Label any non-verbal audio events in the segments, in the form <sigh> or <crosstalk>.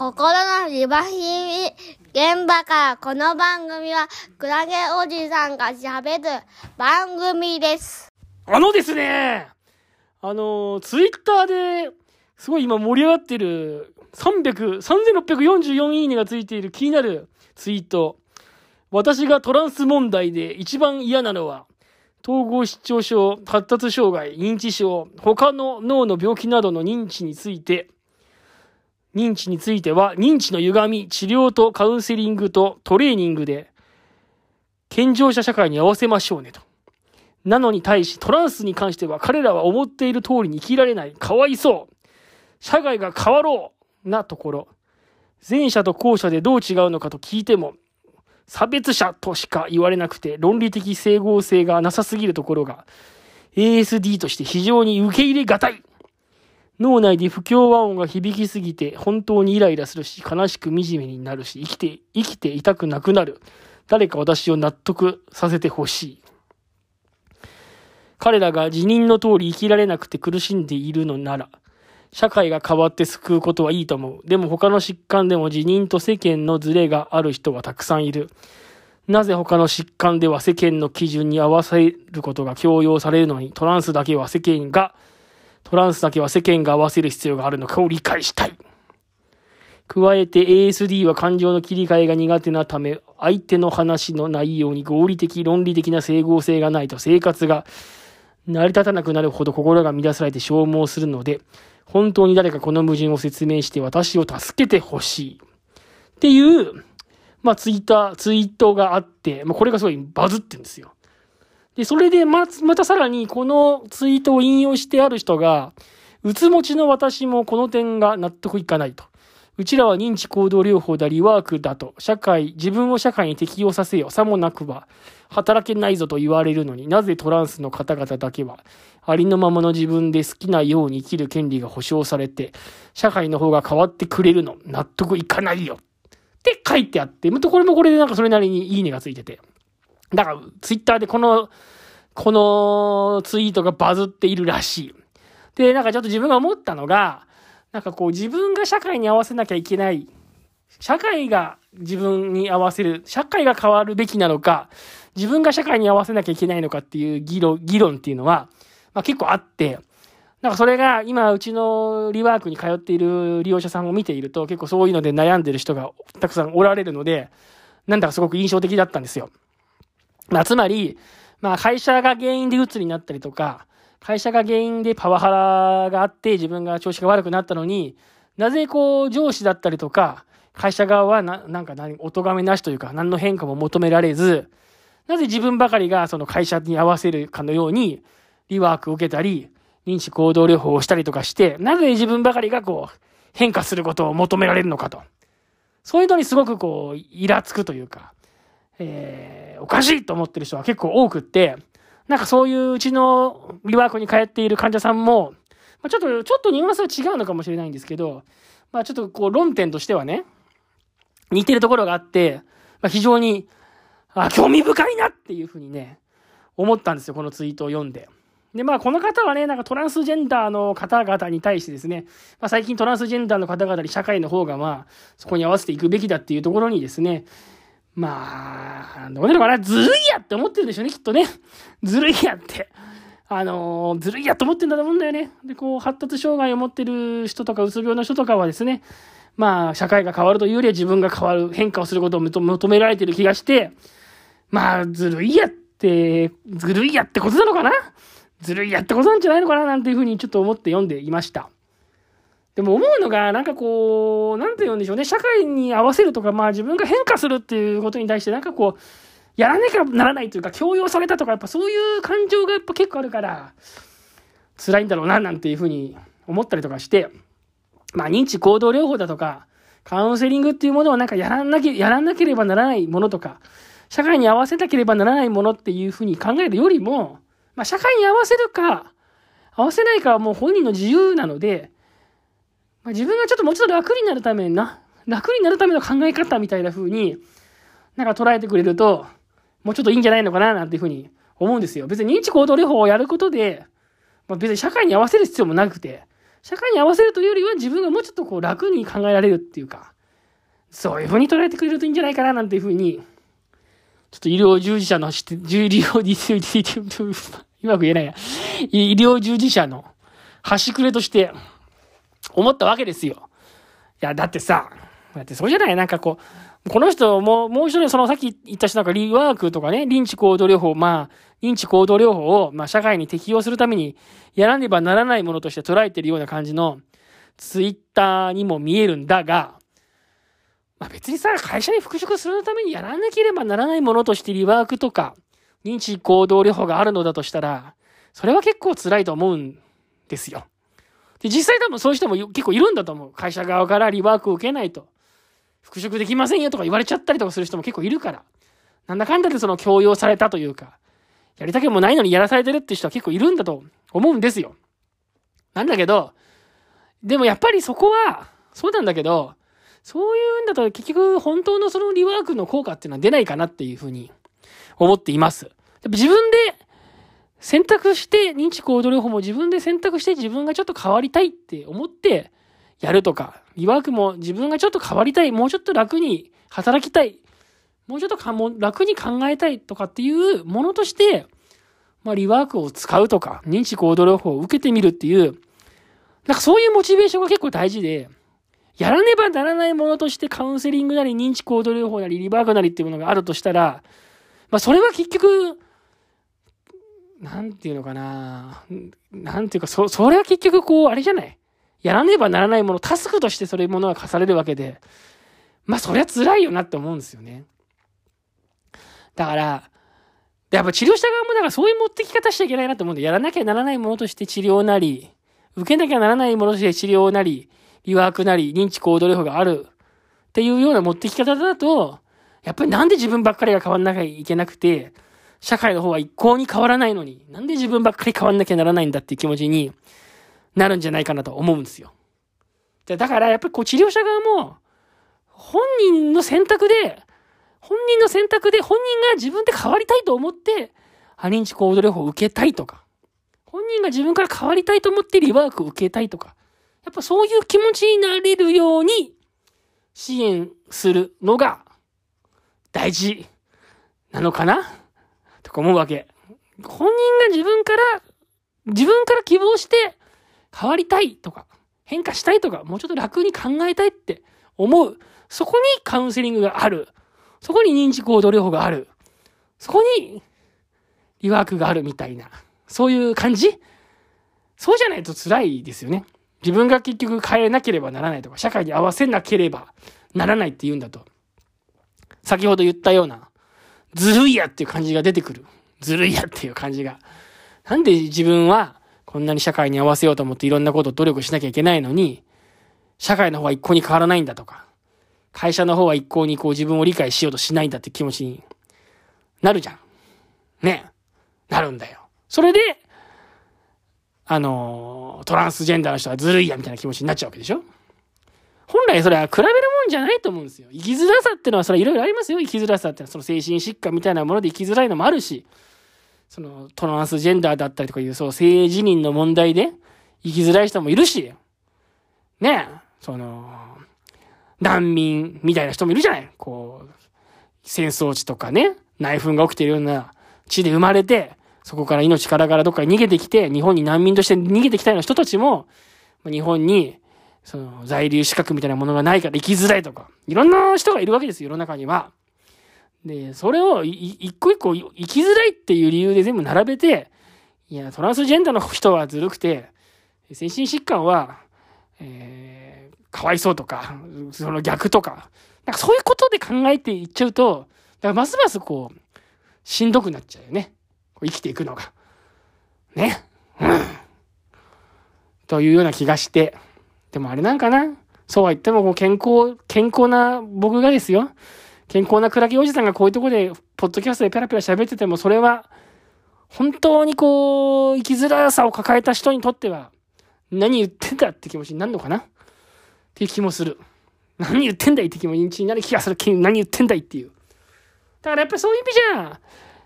心のリバヒミ現場からこの番組はクラゲおじさんが喋る番組です。あのですね、あの、ツイッターで、すごい今盛り上がってる、300、3644いいねがついている気になるツイート。私がトランス問題で一番嫌なのは、統合失調症、発達障害、認知症、他の脳の病気などの認知について、認知については、認知の歪み、治療とカウンセリングとトレーニングで、健常者社会に合わせましょうねと。なのに対し、トランスに関しては彼らは思っている通りに生きられない。かわいそう。社会が変わろうなところ。前者と後者でどう違うのかと聞いても、差別者としか言われなくて論理的整合性がなさすぎるところが ASD として非常に受け入れがたい。脳内で不協和音が響きすぎて本当にイライラするし悲しく惨めになるし生きて、生きていたくなくなる。誰か私を納得させてほしい。彼らが辞任の通り生きられなくて苦しんでいるのなら、社会が変わって救うことはいいと思う。でも他の疾患でも辞任と世間のズレがある人はたくさんいる。なぜ他の疾患では世間の基準に合わせることが強要されるのに、トランスだけは世間が、トランスだけは世間が合わせる必要があるのかを理解したい。加えて ASD は感情の切り替えが苦手なため、相手の話の内容に合理的、論理的な整合性がないと生活が成り立たなくなるほど心が乱されて消耗するので、本当に誰かこの矛盾を説明して私を助けてほしい。っていう、まあツイッター、ツイートがあって、まあこれがすごいバズってんですよ。で、それでま、またさらにこのツイートを引用してある人が、うつ持ちの私もこの点が納得いかないと。うちらは認知行動療法だ、リワークだと、社会、自分を社会に適応させよ、さもなくば、働けないぞと言われるのになぜトランスの方々だけは、ありのままの自分で好きなように生きる権利が保障されて、社会の方が変わってくれるの、納得いかないよ。って書いてあって、これもこれでなんかそれなりにいいねがついてて。だから、ツイッターでこの、このツイートがバズっているらしい。で、なんかちょっと自分が思ったのが、なんかこう自分が社会に合わせなきゃいけない。社会が自分に合わせる。社会が変わるべきなのか、自分が社会に合わせなきゃいけないのかっていう議論、議論っていうのは、まあ結構あって、なんかそれが今うちのリワークに通っている利用者さんを見ていると結構そういうので悩んでる人がたくさんおられるので、なんだかすごく印象的だったんですよ。まあつまり、まあ会社が原因で鬱になったりとか、会社が原因でパワハラがあって自分が調子が悪くなったのに、なぜこう上司だったりとか、会社側はな、なんか何、お咎めなしというか、何の変化も求められず、なぜ自分ばかりがその会社に合わせるかのように、リワークを受けたり、認知行動療法をしたりとかして、なぜ自分ばかりがこう、変化することを求められるのかと。そういうのにすごくこう、イラつくというか、えー、おかしいと思ってる人は結構多くって、なんかそういううちのリワークに通っている患者さんも、まあ、ちょっと、ちょっとニュアンスは違うのかもしれないんですけど、まあちょっとこう論点としてはね、似てるところがあって、まあ非常に、あ、興味深いなっていうふうにね、思ったんですよ、このツイートを読んで。で、まあこの方はね、なんかトランスジェンダーの方々に対してですね、まあ最近トランスジェンダーの方々に社会の方がまあ、そこに合わせていくべきだっていうところにですね、まあ、どうなのかな、ずるいやって思ってるんでしょうね、きっとね。ずるいやって。あのーずるいやと思ってんだと思うんだよね。で、こう、発達障害を持ってる人とか、うつ病の人とかはですね、まあ、社会が変わるというよりは自分が変わる、変化をすることを求められてる気がして、まあ、ずるいやって、ずるいやってことなのかな？ずるいやってことなんじゃないのかな？なんていうふうにちょっと思って読んでいました。でも思うのが、なんかこう、なんて言うんでしょうね。社会に合わせるとか、まあ自分が変化するっていうことに対して、なんかこう、やらなきゃならないというか、強要されたとか、やっぱそういう感情がやっぱ結構あるから、辛いんだろうな、なんていうふうに思ったりとかして、まあ認知行動療法だとか、カウンセリングっていうものはなんかやらなきゃ、やらなければならないものとか、社会に合わせなければならないものっていうふうに考えるよりも、まあ社会に合わせるか、合わせないかはもう本人の自由なので、まあ、自分がちょっともうちょっと楽になるためにな、楽になるための考え方みたいな風に、なんか捉えてくれると、もうちょっといいんじゃないのかな、なんていう風に思うんですよ。別に認知行動療法をやることで、まあ、別に社会に合わせる必要もなくて、社会に合わせるというよりは自分がもうちょっとこう楽に考えられるっていうか、そういう風に捉えてくれるといいんじゃないかななんていう風に、ちょっと医療従事者のして、医療、うまく言えないや。医療従事者の端くれとして思ったわけですよ。いや、だってさ、だってそうじゃない？なんかこう、この人も、もう一人そのさっき言った人なんかリワークとかね、認知行動療法、まあ、認知行動療法を、まあ、社会に適用するためにやらねばならないものとして捉えてるような感じのツイッターにも見えるんだが、まあ、別にさ、会社に復職するためにやらなければならないものとしてリワークとか、認知行動療法があるのだとしたら、それは結構辛いと思うんですよ。で、実際多分そういう人も結構いるんだと思う。会社側からリワークを受けないと、復職できませんよとか言われちゃったりとかする人も結構いるから。なんだかんだでその強要されたというか、やりたくもないのにやらされてるって人は結構いるんだと思うんですよ。なんだけど、でもやっぱりそこは、そうなんだけど、そういうんだと結局本当のそのリワークの効果っていうのは出ないかなっていうふうに思っています。やっぱ自分で選択して、認知行動療法も自分で選択して自分がちょっと変わりたいって思ってやるとか、リワークも自分がちょっと変わりたい、もうちょっと楽に働きたい、もうちょっとかも楽に考えたいとかっていうものとして、まあ、リワークを使うとか、認知行動療法を受けてみるっていう、なんかそういうモチベーションが結構大事で、やらねばならないものとしてカウンセリングなり認知行動療法なりリバークなりっていうものがあるとしたら、まあそれは結局、なんていうのかな。なんていうか、そ、それは結局こう、あれじゃない？やらねばならないもの、タスクとしてそういうものが課されるわけで、まあそりゃ辛いよなって思うんですよね。だから、やっぱ治療者側もだからそういう持ってき方しちゃいけないなと思うんで、やらなきゃならないものとして治療なり、受けなきゃならないものとして治療なり、リワークなり、認知行動療法がある。っていうような持ってき方だと、やっぱりなんで自分ばっかりが変わんなきゃいけなくて、社会の方は一向に変わらないのに、なんで自分ばっかり変わんなきゃならないんだっていう気持ちになるんじゃないかなと思うんですよ。だからやっぱりこう治療者側も、本人の選択で、本人の選択で本人が自分で変わりたいと思って、ア認知行動療法を受けたいとか、本人が自分から変わりたいと思ってリワークを受けたいとか、やっぱそういう気持ちになれるように支援するのが大事なのかなとか思うわけ。本人が自分から、自分から希望して変わりたいとか、変化したいとか、もうちょっと楽に考えたいって思う。そこにカウンセリングがある。そこに認知行動療法がある。そこにリワークがあるみたいな。そういう感じ？そうじゃないと辛いですよね。自分が結局変えなければならないとか、社会に合わせなければならないって言うんだと。先ほど言ったような、ずるいやっていう感じが出てくる。ずるいやっていう感じが。なんで自分はこんなに社会に合わせようと思っていろんなことを努力しなきゃいけないのに、社会の方は一向に変わらないんだとか、会社の方は一向にこう自分を理解しようとしないんだって気持ちになるじゃん。ねなるんだよ。それで、あの、トランスジェンダーの人はずるいやみたいな気持ちになっちゃうわけでしょ本来それは比べるもんじゃないと思うんですよ。生きづらさってのはそれはいろいろありますよ。生きづらさってのはその精神疾患みたいなもので生きづらいのもあるし、そのトランスジェンダーだったりとかいう、そう性自認の問題で生きづらい人もいるし、ねえ、その、難民みたいな人もいるじゃないこう、戦争地とかね、内紛が起きてるような地で生まれて、そこから命からがらどっかに逃げてきて、日本に難民として逃げてきたような人たちも、日本にその、在留資格みたいなものがないから生きづらいとか、いろんな人がいるわけですよ、世の中には。で、それを一個一個生きづらいっていう理由で全部並べて、いや、トランスジェンダーの人はずるくて、精神疾患は、えー、かわいそうとか、その逆とか、なんかそういうことで考えていっちゃうと、だからますますこう、しんどくなっちゃうよね。生きていくのが。ね。うん。というような気がして、でもあれなんかな？そうは言っても、こう健康、健康な僕がですよ。健康なクラゲおじさんがこういうとこで、ポッドキャストでペラペラ喋ってても、それは、本当にこう、生きづらさを抱えた人にとっては、何言ってんだって気持ちになるのかな？っていう気もする。何言ってんだいって気持ちになる気がする。何言ってんだいっていう。だからやっぱりそういう意味じゃ、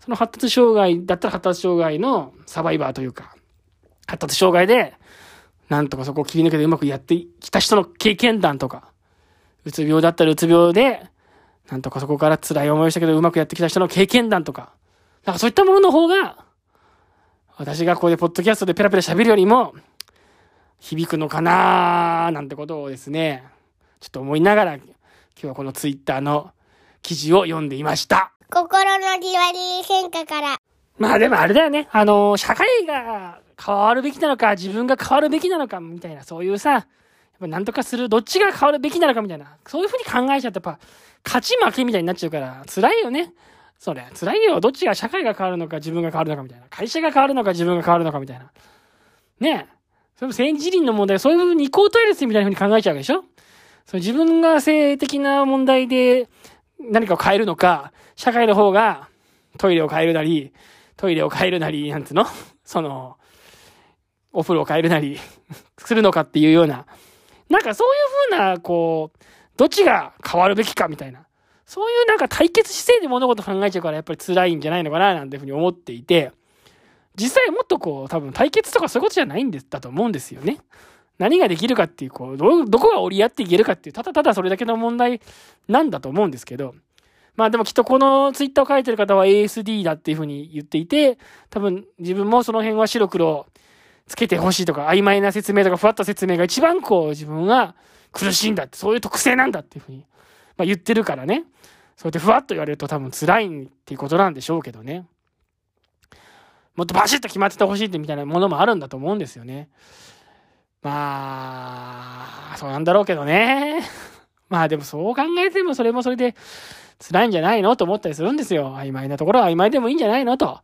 その発達障害だったら発達障害のサバイバーというか、発達障害で、なんとかそこを切り抜けてうまくやってきた人の経験談とか、うつ病だったらうつ病で、なんとかそこから辛い思いをしたけどうまくやってきた人の経験談とか、なんかそういったものの方が、私がここでポッドキャストでペラペラ喋るよりも、響くのかなーなんてことをですね、ちょっと思いながら、今日はこのツイッターの記事を読んでいました。心のリワリー変化から。まあでもあれだよね。あの、社会が変わるべきなのか、自分が変わるべきなのか、みたいな、そういうさ、やっぱなんとかする、どっちが変わるべきなのかみたいな、そういうふうに考えちゃって、やっぱ、勝ち負けみたいになっちゃうから、辛いよね。それ、辛いよ。どっちが社会が変わるのか、自分が変わるのかみたいな。会社が変わるのか、自分が変わるのかみたいな。ねえ。それも政治倫の問題、そういうふうに移行トイレスみたいなふうに考えちゃうでしょその自分が性的な問題で何かを変えるのか、社会の方がトイレを変えるなり、トイレを変えるなり、なんつうの？その、お風呂を変えるなり <laughs> するのかっていうような、なんかそういうふうな、こう、どっちが変わるべきかみたいな、そういうなんか対決姿勢で物事考えちゃうからやっぱり辛いんじゃないのかな、なんていうふうに思っていて、実際もっとこう、多分対決とかそういうことじゃないんですだと思うんですよね。何ができるかっていう、こう、ど、どこが折り合っていけるかっていう、ただただそれだけの問題なんだと思うんですけど、まあでもきっとこのツイッターを書いてる方は ASD だっていうふうに言っていて、多分自分もその辺は白黒つけてほしいとか、曖昧な説明とかふわっと説明が一番こう自分は苦しいんだって、そういう特性なんだっていうふうに、まあ、言ってるからね。そうやってふわっと言われると多分辛いっていうことなんでしょうけどね。もっとバシッと決まっててほしいってみたいなものもあるんだと思うんですよね。まあ、そうなんだろうけどね。<laughs> まあでもそう考えてもそれもそれで辛いんじゃないのと思ったりするんですよ。曖昧なところは曖昧でもいいんじゃないのと。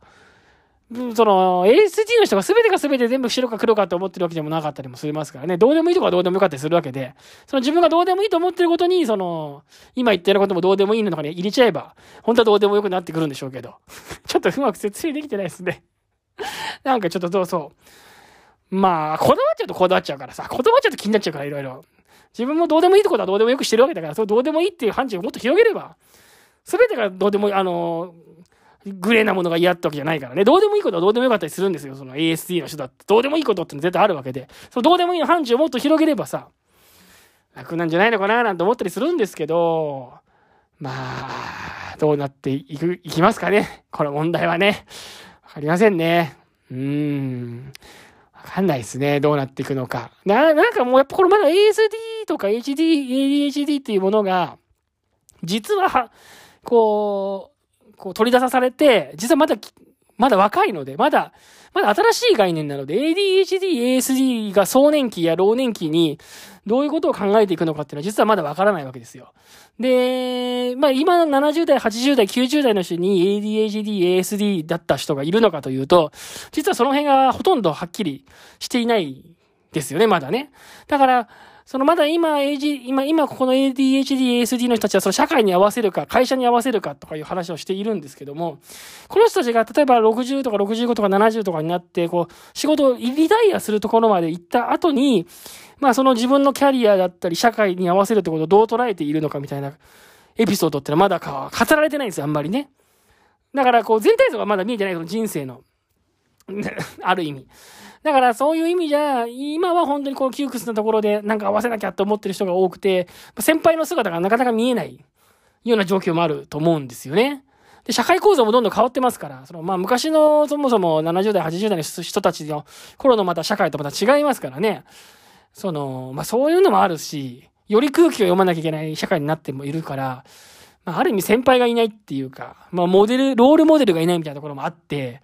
その、ASD の人が全てが全て全部白か黒かって思ってるわけでもなかったりもしますからね。どうでもいいとこはどうでもよかったりするわけで、その自分がどうでもいいと思ってることに、その、今言ってることもどうでもいいの中に入れちゃえば、本当はどうでもよくなってくるんでしょうけど。ちょっとうまく説明できてないですね。なんかちょっとどうそう。まあ、こだわっちゃうとこだわっちゃうからさ、こだわっちゃうと気になっちゃうからいろいろ。自分もどうでもいいところはどうでもよくしてるわけだから、それどうでもいいっていう範疇をもっと広げれば、すべてがどうでもいい、あの、グレーなものが嫌ってわけじゃないからね。どうでもいいことはどうでもよかったりするんですよ。その ASD の人だって。どうでもいいことって絶対あるわけで。そのどうでもいいの範疇をもっと広げればさ、楽なんじゃないのかななんて思ったりするんですけど、まあ、どうなっていく、いきますかね。この問題はね。わかりませんね。うーん。わかんないですね。どうなっていくのか。な、なんかもうやっぱこれまだ ASD とか HD、ADHD っていうものが、実はは、こう、こう取り出さされて、実はまだ、まだ若いので、まだ、まだ新しい概念なので、ADHD、ASD が壮年期や老年期にどういうことを考えていくのかっていうのは実はまだわからないわけですよ。で、まあ今の70代、80代、90代の人に ADHD、ASD だった人がいるのかというと、実はその辺がほとんどはっきりしていないですよね、まだね。だから、そのまだ今、AG、今、今ここの ADHD、ASD の人たちはその社会に合わせるか、会社に合わせるかとかいう話をしているんですけども、この人たちが例えば60とか65とか70とかになって、こう、仕事をリタイアするところまで行った後に、まあその自分のキャリアだったり、社会に合わせるってことをどう捉えているのかみたいなエピソードってのはまだか語られてないんですよ、あんまりね。だからこう全体像がまだ見えてない、その人生の。<laughs> ある意味。だからそういう意味じゃ、今は本当にこう窮屈なところでなんか合わせなきゃと思ってる人が多くて、先輩の姿がなかなか見えないような状況もあると思うんですよね。で、社会構造もどんどん変わってますから、その、まあ、昔のそもそも70代、80代の人たちの頃のまた社会とまた違いますからね。その、まあ、そういうのもあるし、より空気を読まなきゃいけない社会になってもいるから、まあ、ある意味先輩がいないっていうか、まあ、モデル、ロールモデルがいないみたいなところもあって、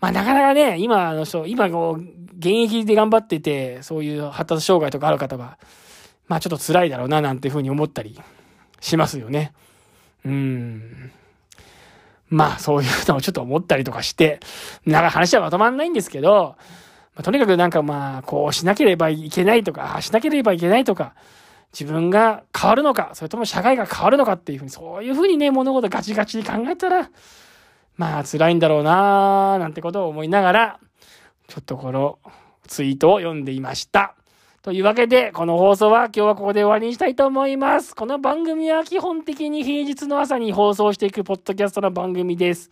まあなかなかね、今の人、今こう、現役で頑張ってて、そういう発達障害とかある方は、まあちょっと辛いだろうな、なんていうふうに思ったりしますよね。うん。まあそういうのをちょっと思ったりとかして、なんか話はまとまんないんですけど、まあ、とにかくなんかまあ、こうしなければいけないとか、しなければいけないとか、自分が変わるのか、それとも社会が変わるのかっていうふうに、そういうふうにね、物事ガチガチに考えたら、まあ辛いんだろうなーなんてことを思いながら、ちょっとこのツイートを読んでいました。というわけで、この放送は今日はここで終わりにしたいと思います。この番組は基本的に平日の朝に放送していくポッドキャストの番組です。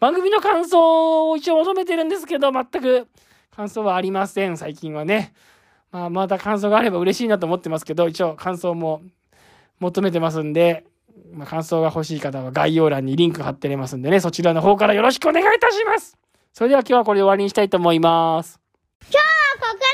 番組の感想を一応求めてるんですけど、全く感想はありません、最近はね。まあ、また感想があれば嬉しいなと思ってますけど、一応感想も求めてますんで、まあ、感想が欲しい方は概要欄にリンク貼ってありますんでね、そちらの方からよろしくお願いいたしますそれでは今日はこれで終わりにしたいと思います。今日はここ